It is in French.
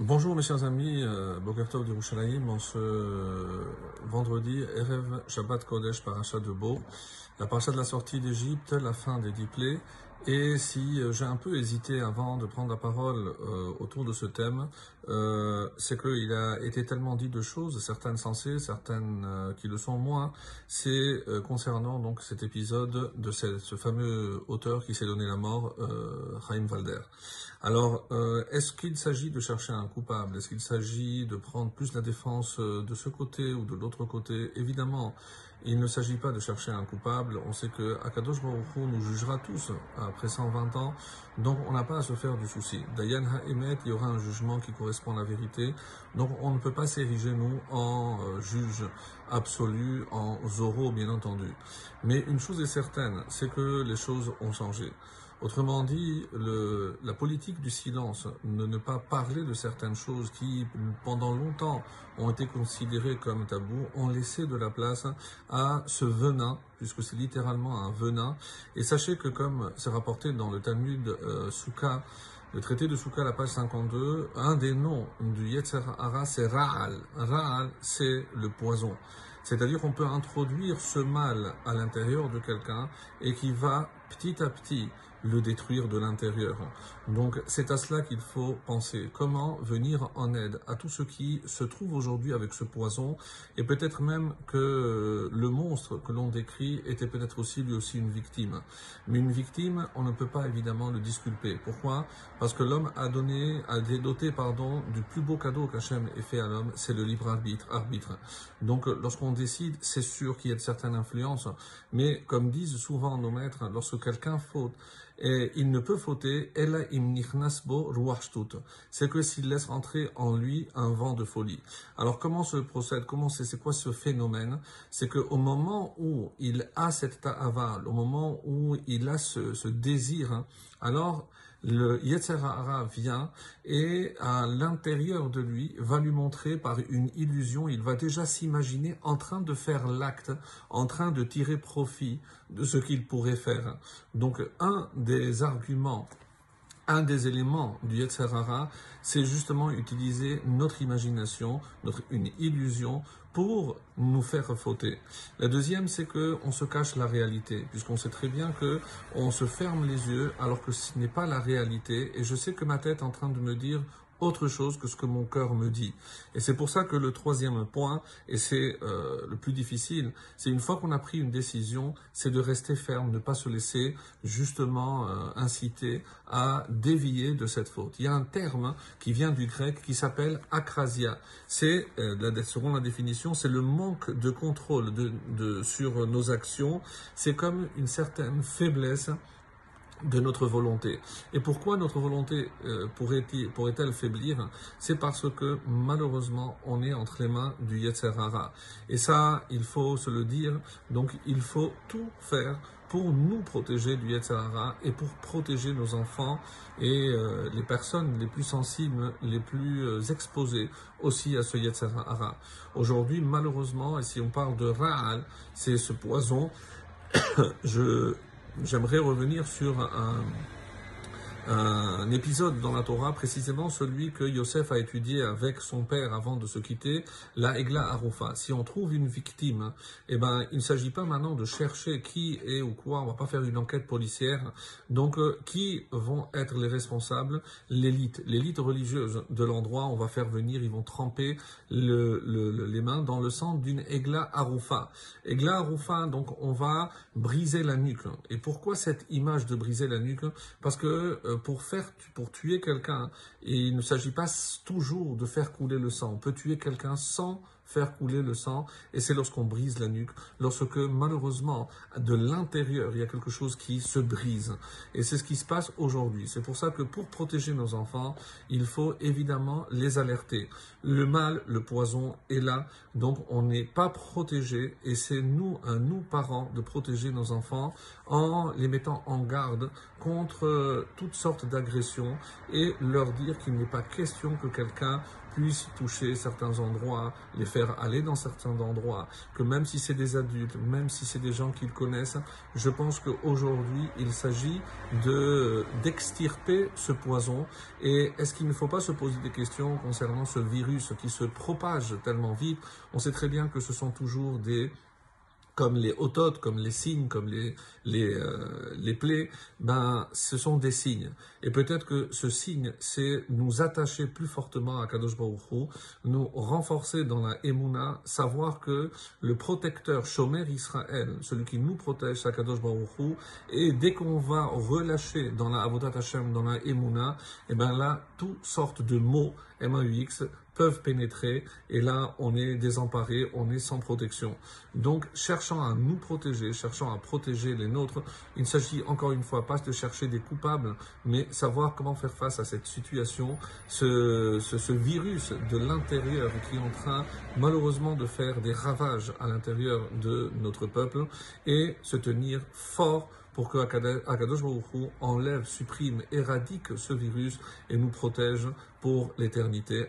Bonjour mes chers amis, euh, Bokertov d'Irushalayim, en ce vendredi, Erev Shabbat Kodesh Parasha de Beau, la paracha de la sortie d'Égypte, la fin des dix et si euh, j'ai un peu hésité avant de prendre la parole euh, autour de ce thème, euh, c'est qu'il a été tellement dit de choses, certaines sensées, certaines qui le sont moins, c'est concernant donc cet épisode de ce, ce fameux auteur qui s'est donné la mort, Chaim Valder. Alors, est-ce qu'il s'agit de chercher un coupable? Est-ce qu'il s'agit de prendre plus la défense de ce côté ou de l'autre côté? Évidemment, il ne s'agit pas de chercher un coupable. On sait que Akadosh Baruch nous jugera tous après 120 ans, donc on n'a pas à se faire du souci. Dayan Ha'emet, il y aura un jugement qui correspond à la vérité. Donc on ne peut pas s'ériger, nous, en euh, juge absolu, en Zoro, bien entendu. Mais une chose est certaine, c'est que les choses ont changé. Autrement dit, le, la politique du silence, ne, ne pas parler de certaines choses qui, pendant longtemps, ont été considérées comme tabous, ont laissé de la place à ce venin, puisque c'est littéralement un venin. Et sachez que, comme c'est rapporté dans le Talmud euh, Souka, le traité de Souka, la page 52, un des noms du Yetzer Hara, c'est Ra'al. Ra'al, c'est le poison. C'est-à-dire qu'on peut introduire ce mal à l'intérieur de quelqu'un et qui va petit à petit le détruire de l'intérieur. Donc c'est à cela qu'il faut penser. Comment venir en aide à tout ce qui se trouve aujourd'hui avec ce poison et peut-être même que le monstre que l'on décrit était peut-être aussi lui aussi une victime. Mais une victime, on ne peut pas évidemment le disculper. Pourquoi? Parce que l'homme a donné, a doté pardon, du plus beau cadeau qu'Hachem ait fait à l'homme, c'est le libre arbitre. arbitre. Donc lorsqu'on décide, c'est sûr qu'il y a de certaines influences, mais comme disent souvent nos maîtres, lorsque quelqu'un faute, et il ne peut fauter, c'est que s'il laisse entrer en lui un vent de folie. Alors comment se procède? Comment c'est c'est quoi ce phénomène? C'est que au moment où il a cette ta'aval, au moment où il a ce, ce désir, hein, alors le Yetzerara vient et à l'intérieur de lui va lui montrer par une illusion, il va déjà s'imaginer en train de faire l'acte, en train de tirer profit de ce qu'il pourrait faire. Donc un des arguments un des éléments du Yetzerara, c'est justement utiliser notre imagination, notre, une illusion pour nous faire fauter. La deuxième, c'est que on se cache la réalité, puisqu'on sait très bien que on se ferme les yeux alors que ce n'est pas la réalité. Et je sais que ma tête est en train de me dire autre chose que ce que mon cœur me dit. Et c'est pour ça que le troisième point, et c'est euh, le plus difficile, c'est une fois qu'on a pris une décision, c'est de rester ferme, ne pas se laisser justement euh, inciter à dévier de cette faute. Il y a un terme qui vient du grec qui s'appelle akrasia. C'est, euh, selon la définition, c'est le manque de contrôle de, de, sur nos actions. C'est comme une certaine faiblesse de notre volonté. Et pourquoi notre volonté euh, pourrait-elle pourrait faiblir? C'est parce que malheureusement on est entre les mains du Yetzer Hara. Et ça, il faut se le dire, donc il faut tout faire pour nous protéger du Yetzer Hara et pour protéger nos enfants et euh, les personnes les plus sensibles, les plus euh, exposées aussi à ce Yetzer Hara. Aujourd'hui, malheureusement, et si on parle de Ra'al, c'est ce poison, je j'aimerais revenir sur un, un épisode dans la Torah, précisément celui que Yosef a étudié avec son père avant de se quitter, la Egla Arufa. Si on trouve une victime, eh ben, il ne s'agit pas maintenant de chercher qui est ou quoi, on va pas faire une enquête policière. Donc, euh, qui vont être les responsables? L'élite, l'élite religieuse de l'endroit, on va faire venir, ils vont tremper le, le, les mains dans le sang d'une Egla Arufa. Egla Arufa, donc, on va briser la nuque. Et pourquoi cette image de briser la nuque? Parce que euh, pour faire, pour tuer quelqu'un, et il ne s'agit pas toujours de faire couler le sang. On peut tuer quelqu'un sans faire couler le sang, et c'est lorsqu'on brise la nuque, lorsque malheureusement de l'intérieur il y a quelque chose qui se brise. Et c'est ce qui se passe aujourd'hui. C'est pour ça que pour protéger nos enfants, il faut évidemment les alerter. Le mal, le poison est là, donc on n'est pas protégé, et c'est nous, à nous parents, de protéger nos enfants en les mettant en garde contre toutes sortes d'agressions et leur dire qu'il n'est pas question que quelqu'un puisse toucher certains endroits, les faire aller dans certains endroits, que même si c'est des adultes, même si c'est des gens qu'ils connaissent, je pense qu'aujourd'hui, il s'agit de d'extirper ce poison. Et est-ce qu'il ne faut pas se poser des questions concernant ce virus qui se propage tellement vite? On sait très bien que ce sont toujours des comme les ototes, comme les signes, comme les, les, euh, les plaies, ben, ce sont des signes. Et peut-être que ce signe, c'est nous attacher plus fortement à Kadosh Baruch Hu, nous renforcer dans la Emouna, savoir que le protecteur Shomer Israël, celui qui nous protège, c'est Kadosh Baruch Hu, et dès qu'on va relâcher dans la Avodat Hashem, dans la Emouna, et ben là, toutes sortes de mots, M-A-U-X, peuvent pénétrer et là on est désemparé, on est sans protection. Donc cherchant à nous protéger, cherchant à protéger les nôtres, il ne s'agit encore une fois pas de chercher des coupables, mais savoir comment faire face à cette situation, ce, virus de l'intérieur qui est en train malheureusement de faire des ravages à l'intérieur de notre peuple et se tenir fort pour que Akadosh Baruch enlève, supprime, éradique ce virus et nous protège pour l'éternité.